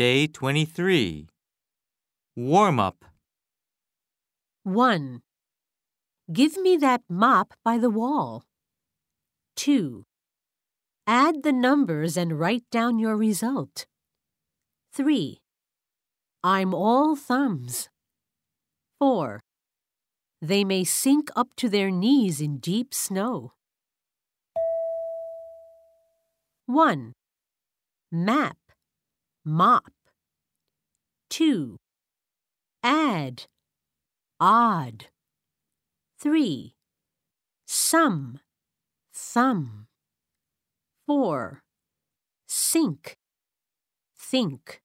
Day 23. Warm up. 1. Give me that mop by the wall. 2. Add the numbers and write down your result. 3. I'm all thumbs. 4. They may sink up to their knees in deep snow. 1. Map, mop. 2. Add, odd. 3. Sum, thumb. 4. Sink, think.